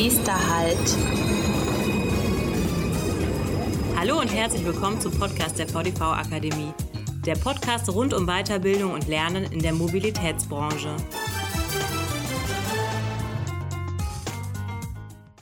Nächster Halt. Hallo und herzlich willkommen zum Podcast der VDV Akademie. Der Podcast rund um Weiterbildung und Lernen in der Mobilitätsbranche.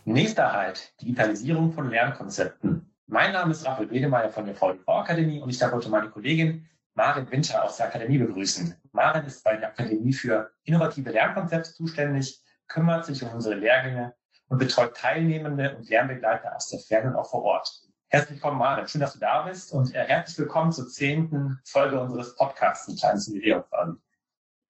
Nächster Halt, Digitalisierung von Lernkonzepten. Mein Name ist Raphael Wedemeyer von der VDV Akademie und ich darf heute meine Kollegin Marin Winter aus der Akademie begrüßen. Marin ist bei der Akademie für innovative Lernkonzepte zuständig, kümmert sich um unsere Lehrgänge und betreut Teilnehmende und Lernbegleiter aus der Ferne und auch vor Ort. Herzlich willkommen, Marin. Schön, dass du da bist und äh, herzlich willkommen zur zehnten Folge unseres Podcasts, ein kleines Jubiläum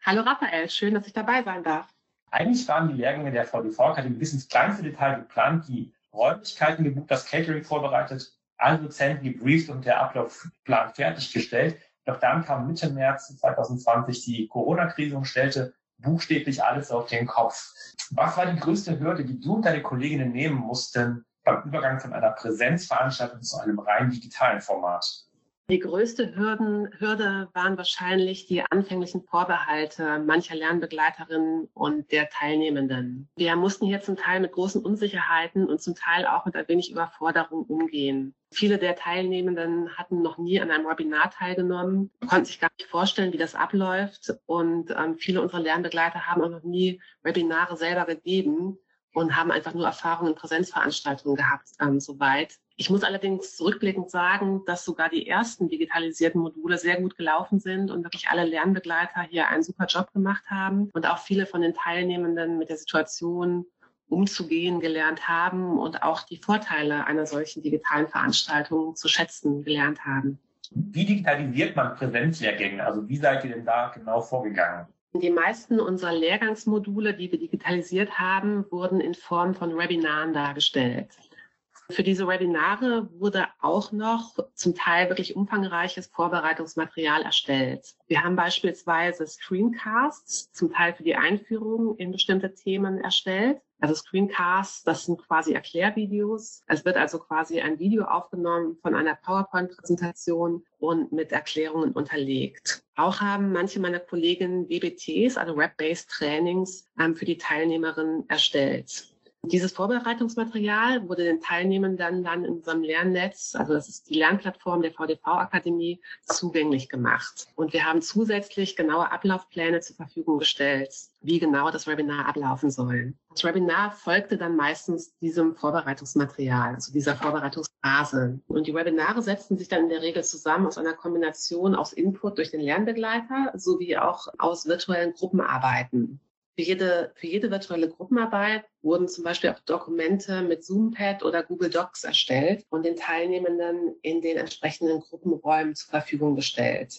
Hallo Raphael, schön, dass ich dabei sein darf. Eigentlich waren die Lehrgänge der VDV-Akademie bis ins kleinste Detail geplant, die Räumlichkeiten gebucht, das Catering vorbereitet, alle Dozenten gebrieft und der Ablaufplan fertiggestellt. Doch dann kam Mitte März 2020 die Corona-Krise und stellte buchstäblich alles auf den Kopf. Was war die größte Hürde, die du und deine Kolleginnen nehmen mussten beim Übergang von einer Präsenzveranstaltung zu einem rein digitalen Format? Die größte Hürden, Hürde waren wahrscheinlich die anfänglichen Vorbehalte mancher Lernbegleiterinnen und der Teilnehmenden. Wir mussten hier zum Teil mit großen Unsicherheiten und zum Teil auch mit ein wenig Überforderung umgehen. Viele der Teilnehmenden hatten noch nie an einem Webinar teilgenommen, konnten sich gar nicht vorstellen, wie das abläuft. Und ähm, viele unserer Lernbegleiter haben auch noch nie Webinare selber gegeben und haben einfach nur Erfahrungen in Präsenzveranstaltungen gehabt, ähm, soweit. Ich muss allerdings zurückblickend sagen, dass sogar die ersten digitalisierten Module sehr gut gelaufen sind und wirklich alle Lernbegleiter hier einen super Job gemacht haben und auch viele von den Teilnehmenden mit der Situation umzugehen gelernt haben und auch die Vorteile einer solchen digitalen Veranstaltung zu schätzen gelernt haben. Wie digitalisiert man Präsenzlehrgänge? Also wie seid ihr denn da genau vorgegangen? Die meisten unserer Lehrgangsmodule, die wir digitalisiert haben, wurden in Form von Webinaren dargestellt. Für diese Webinare wurde auch noch zum Teil wirklich umfangreiches Vorbereitungsmaterial erstellt. Wir haben beispielsweise Screencasts, zum Teil für die Einführung in bestimmte Themen erstellt. Also Screencasts, das sind quasi Erklärvideos. Es wird also quasi ein Video aufgenommen von einer PowerPoint-Präsentation und mit Erklärungen unterlegt. Auch haben manche meiner Kolleginnen WBTs, also Web-Based Trainings, ähm, für die Teilnehmerinnen erstellt. Dieses Vorbereitungsmaterial wurde den Teilnehmenden dann in unserem Lernnetz, also das ist die Lernplattform der VDV-Akademie, zugänglich gemacht. Und wir haben zusätzlich genaue Ablaufpläne zur Verfügung gestellt, wie genau das Webinar ablaufen soll. Das Webinar folgte dann meistens diesem Vorbereitungsmaterial, also dieser Vorbereitungsphase. Und die Webinare setzten sich dann in der Regel zusammen aus einer Kombination aus Input durch den Lernbegleiter sowie auch aus virtuellen Gruppenarbeiten. Für jede, für jede virtuelle Gruppenarbeit wurden zum Beispiel auch Dokumente mit Zoompad oder Google Docs erstellt und den Teilnehmenden in den entsprechenden Gruppenräumen zur Verfügung gestellt.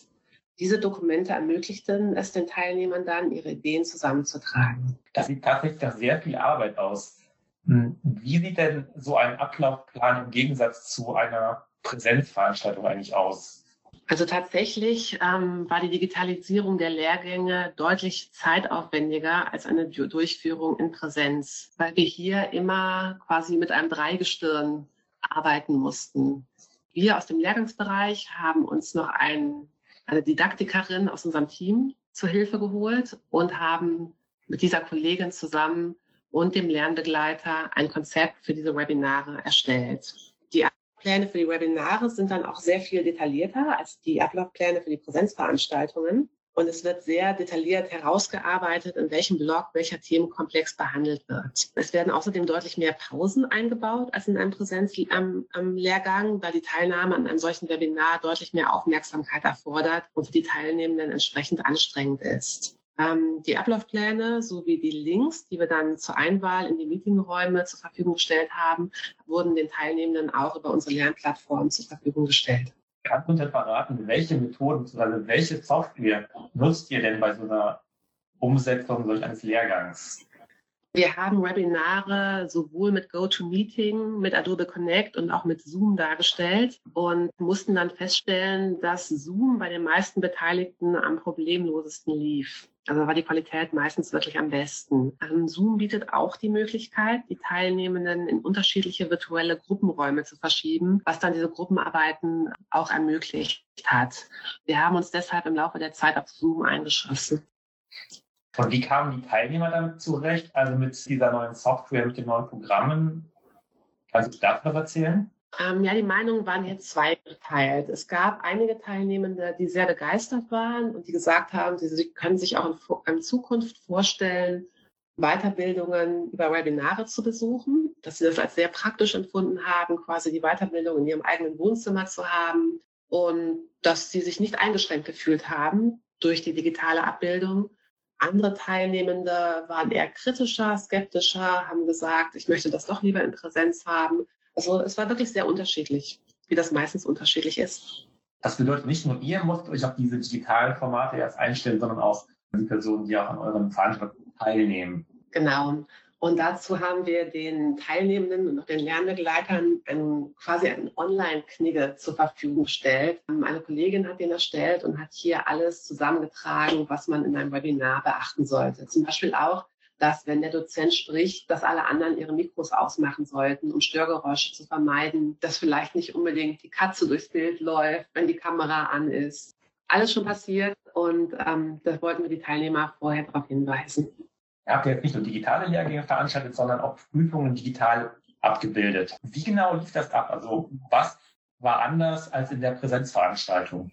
Diese Dokumente ermöglichten es den Teilnehmern dann, ihre Ideen zusammenzutragen. Das sieht tatsächlich nach sehr viel Arbeit aus. Hm, wie sieht denn so ein Ablaufplan im Gegensatz zu einer Präsenzveranstaltung eigentlich aus? Also tatsächlich ähm, war die Digitalisierung der Lehrgänge deutlich zeitaufwendiger als eine Durchführung in Präsenz, weil wir hier immer quasi mit einem Dreigestirn arbeiten mussten. Wir aus dem Lehrgangsbereich haben uns noch ein, eine Didaktikerin aus unserem Team zur Hilfe geholt und haben mit dieser Kollegin zusammen und dem Lernbegleiter ein Konzept für diese Webinare erstellt. Die Pläne für die Webinare sind dann auch sehr viel detaillierter als die Ablaufpläne für die Präsenzveranstaltungen. Und es wird sehr detailliert herausgearbeitet, in welchem Blog welcher Themenkomplex behandelt wird. Es werden außerdem deutlich mehr Pausen eingebaut als in einem Präsenzlehrgang, weil die Teilnahme an einem solchen Webinar deutlich mehr Aufmerksamkeit erfordert und für die Teilnehmenden entsprechend anstrengend ist. Ähm, die Ablaufpläne sowie die Links, die wir dann zur Einwahl in die Meetingräume zur Verfügung gestellt haben, wurden den Teilnehmenden auch über unsere Lernplattform zur Verfügung gestellt. Kannst du uns verraten, welche Methoden bzw. welche Software nutzt ihr denn bei so einer Umsetzung solch eines Lehrgangs? Wir haben Webinare sowohl mit GoToMeeting, mit Adobe Connect und auch mit Zoom dargestellt und mussten dann feststellen, dass Zoom bei den meisten Beteiligten am problemlosesten lief. Also war die Qualität meistens wirklich am besten. Ähm, Zoom bietet auch die Möglichkeit, die Teilnehmenden in unterschiedliche virtuelle Gruppenräume zu verschieben, was dann diese Gruppenarbeiten auch ermöglicht hat. Wir haben uns deshalb im Laufe der Zeit auf Zoom eingeschossen. Und wie kamen die Teilnehmer damit zurecht? Also mit dieser neuen Software, mit den neuen Programmen? Kannst du dazu was erzählen? Ähm, ja, die Meinungen waren jetzt zweigeteilt. Es gab einige Teilnehmende, die sehr begeistert waren und die gesagt haben, sie, sie können sich auch in, in, Zukunft vorstellen, Weiterbildungen über Webinare zu besuchen, dass sie das als sehr praktisch empfunden haben, quasi die Weiterbildung in ihrem eigenen Wohnzimmer zu haben und dass sie sich nicht eingeschränkt gefühlt haben durch die digitale Abbildung. Andere Teilnehmende waren eher kritischer, skeptischer, haben gesagt, ich möchte das doch lieber in Präsenz haben. Also es war wirklich sehr unterschiedlich, wie das meistens unterschiedlich ist. Das bedeutet nicht nur, ihr müsst euch auf diese digitalen Formate erst einstellen, sondern auch die Personen, die auch an euren Veranstaltungen teilnehmen. Genau. Und dazu haben wir den Teilnehmenden und auch den Lernbegleitern ein, quasi einen Online-Knigge zur Verfügung gestellt. Eine Kollegin hat den erstellt und hat hier alles zusammengetragen, was man in einem Webinar beachten sollte. Zum Beispiel auch, dass wenn der Dozent spricht, dass alle anderen ihre Mikros ausmachen sollten, um Störgeräusche zu vermeiden, dass vielleicht nicht unbedingt die Katze durchs Bild läuft, wenn die Kamera an ist. Alles schon passiert und ähm, da wollten wir die Teilnehmer vorher darauf hinweisen. Ihr habt ja jetzt nicht nur digitale Lehrgänge veranstaltet, sondern auch Prüfungen digital abgebildet. Wie genau lief das ab? Also was war anders als in der Präsenzveranstaltung?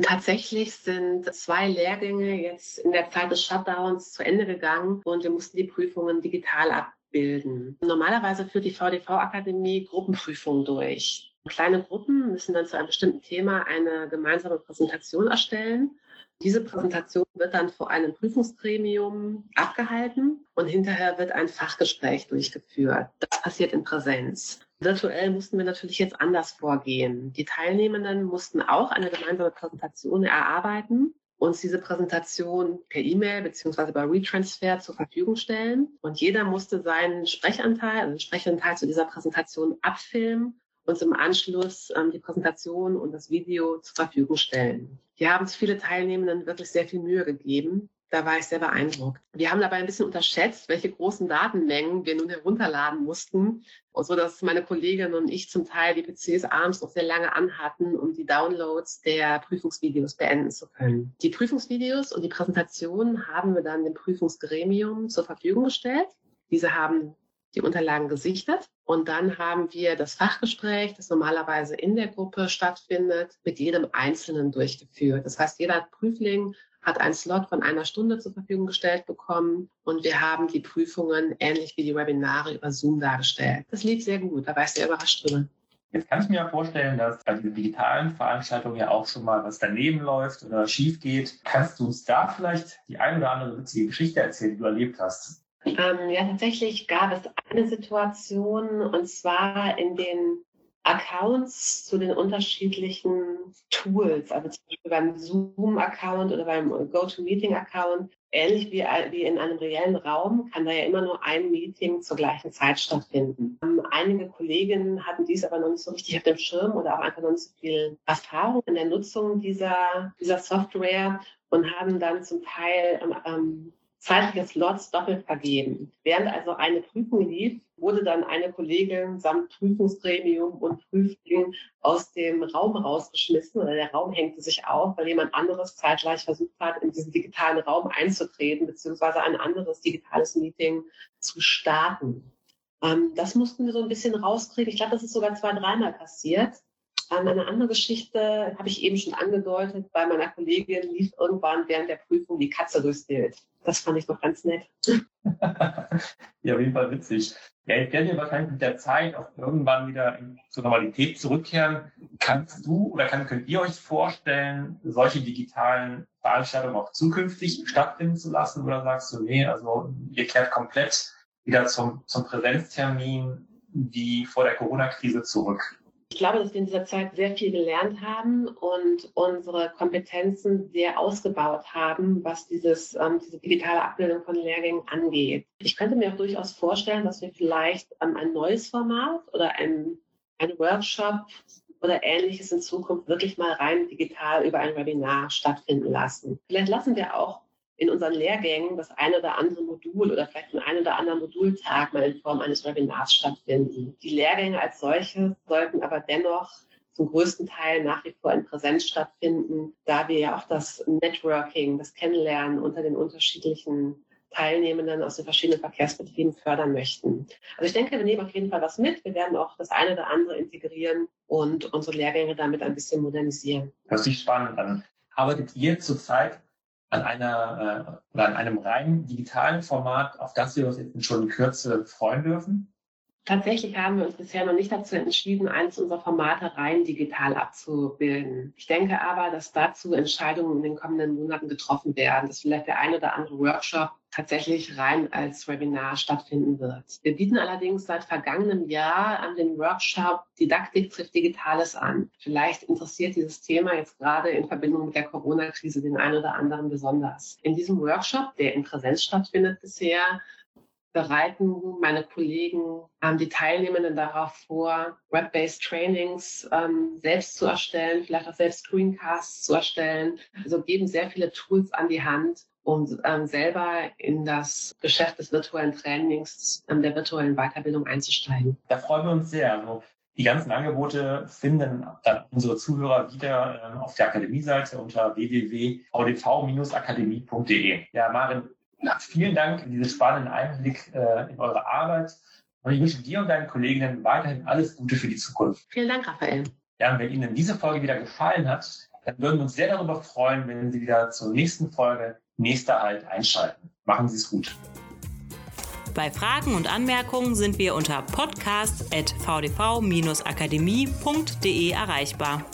Tatsächlich sind zwei Lehrgänge jetzt in der Zeit des Shutdowns zu Ende gegangen und wir mussten die Prüfungen digital abbilden. Normalerweise führt die VDV-Akademie Gruppenprüfungen durch. Kleine Gruppen müssen dann zu einem bestimmten Thema eine gemeinsame Präsentation erstellen. Diese Präsentation wird dann vor einem Prüfungsgremium abgehalten und hinterher wird ein Fachgespräch durchgeführt. Das passiert in Präsenz. Virtuell mussten wir natürlich jetzt anders vorgehen. Die Teilnehmenden mussten auch eine gemeinsame Präsentation erarbeiten uns diese Präsentation per E-Mail beziehungsweise bei Retransfer zur Verfügung stellen. Und jeder musste seinen Sprechanteil, also den Sprechanteil zu dieser Präsentation abfilmen und im Anschluss ähm, die Präsentation und das Video zur Verfügung stellen. Hier haben sich viele Teilnehmenden wirklich sehr viel Mühe gegeben. Da war ich sehr beeindruckt. Wir haben dabei ein bisschen unterschätzt, welche großen Datenmengen wir nun herunterladen mussten, so dass meine Kollegin und ich zum Teil die PCs abends noch sehr lange anhatten, um die Downloads der Prüfungsvideos beenden zu können. Die Prüfungsvideos und die Präsentation haben wir dann dem Prüfungsgremium zur Verfügung gestellt. Diese haben die Unterlagen gesichtet und dann haben wir das Fachgespräch, das normalerweise in der Gruppe stattfindet, mit jedem Einzelnen durchgeführt. Das heißt, jeder Prüfling hat einen Slot von einer Stunde zur Verfügung gestellt bekommen und wir haben die Prüfungen ähnlich wie die Webinare über Zoom dargestellt. Das lief sehr gut, da war ich sehr überrascht drüber. Jetzt kann ich mir vorstellen, dass bei diesen digitalen Veranstaltungen ja auch schon mal was daneben läuft oder schief geht. Kannst du uns da vielleicht die eine oder andere witzige Geschichte erzählen, die du erlebt hast? Ähm, ja, tatsächlich gab es eine Situation und zwar in den Accounts zu den unterschiedlichen Tools, also zum Beispiel beim Zoom-Account oder beim GoToMeeting-Account, ähnlich wie, wie in einem reellen Raum, kann da ja immer nur ein Meeting zur gleichen Zeit stattfinden. Ähm, einige Kolleginnen hatten dies aber noch nicht so richtig auf dem Schirm oder auch einfach noch nicht so viel Erfahrung in der Nutzung dieser, dieser Software und haben dann zum Teil ähm, zeitliche Slots doppelt vergeben. Während also eine Prüfung lief, wurde dann eine Kollegin samt Prüfungsgremium und Prüfling aus dem Raum rausgeschmissen oder der Raum hängte sich auf, weil jemand anderes zeitgleich versucht hat, in diesen digitalen Raum einzutreten, beziehungsweise ein anderes digitales Meeting zu starten. Ähm, das mussten wir so ein bisschen rauskriegen. Ich glaube, das ist sogar zwei, dreimal passiert. Eine andere Geschichte habe ich eben schon angedeutet. Bei meiner Kollegin lief irgendwann während der Prüfung die Katze durchs Bild. Das fand ich noch ganz nett. ja, auf jeden Fall witzig. Ja, ich werde ja wahrscheinlich mit der Zeit auch irgendwann wieder zur Normalität zurückkehren. Kannst du oder kann, könnt ihr euch vorstellen, solche digitalen Veranstaltungen auch zukünftig stattfinden zu lassen? Oder sagst du, nee, also ihr kehrt komplett wieder zum, zum Präsenztermin wie vor der Corona-Krise zurück? Ich glaube, dass wir in dieser Zeit sehr viel gelernt haben und unsere Kompetenzen sehr ausgebaut haben, was dieses, ähm, diese digitale Abbildung von Lehrgängen angeht. Ich könnte mir auch durchaus vorstellen, dass wir vielleicht ähm, ein neues Format oder ein, ein Workshop oder ähnliches in Zukunft wirklich mal rein digital über ein Webinar stattfinden lassen. Vielleicht lassen wir auch in unseren Lehrgängen das eine oder andere Modul oder vielleicht ein oder anderen Modultag mal in Form eines Webinars stattfinden. Die Lehrgänge als solche sollten aber dennoch zum größten Teil nach wie vor in Präsenz stattfinden, da wir ja auch das Networking, das Kennenlernen unter den unterschiedlichen Teilnehmenden aus den verschiedenen Verkehrsbetrieben fördern möchten. Also ich denke, wir nehmen auf jeden Fall was mit. Wir werden auch das eine oder andere integrieren und unsere Lehrgänge damit ein bisschen modernisieren. Hört sich spannend an. Arbeitet ihr zurzeit an einer äh, oder an einem rein digitalen Format, auf das wir uns jetzt schon in Kürze freuen dürfen? Tatsächlich haben wir uns bisher noch nicht dazu entschieden, eines unserer Formate rein digital abzubilden. Ich denke aber, dass dazu Entscheidungen in den kommenden Monaten getroffen werden, dass vielleicht der ein oder andere Workshop tatsächlich rein als Webinar stattfinden wird. Wir bieten allerdings seit vergangenem Jahr an den Workshop Didaktik trifft Digitales an. Vielleicht interessiert dieses Thema jetzt gerade in Verbindung mit der Corona-Krise den einen oder anderen besonders. In diesem Workshop, der in Präsenz stattfindet bisher, bereiten meine Kollegen ähm, die Teilnehmenden darauf vor, Web-based Trainings ähm, selbst zu erstellen, vielleicht auch selbst Screencasts zu erstellen. Also geben sehr viele Tools an die Hand, um ähm, selber in das Geschäft des virtuellen Trainings, ähm, der virtuellen Weiterbildung einzusteigen. Da freuen wir uns sehr. Also die ganzen Angebote finden dann unsere Zuhörer wieder äh, auf der Akademie-Seite unter www.audv-akademie.de. Ja, Marin, vielen Dank für diesen spannenden Einblick äh, in eure Arbeit. Und ich wünsche dir und deinen Kolleginnen weiterhin alles Gute für die Zukunft. Vielen Dank, Raphael. Ja, und wenn Ihnen diese Folge wieder gefallen hat, dann würden wir uns sehr darüber freuen, wenn Sie wieder zur nächsten Folge nächster Halt einschalten. Machen Sie es gut. Bei Fragen und Anmerkungen sind wir unter podcast.vdv-akademie.de erreichbar.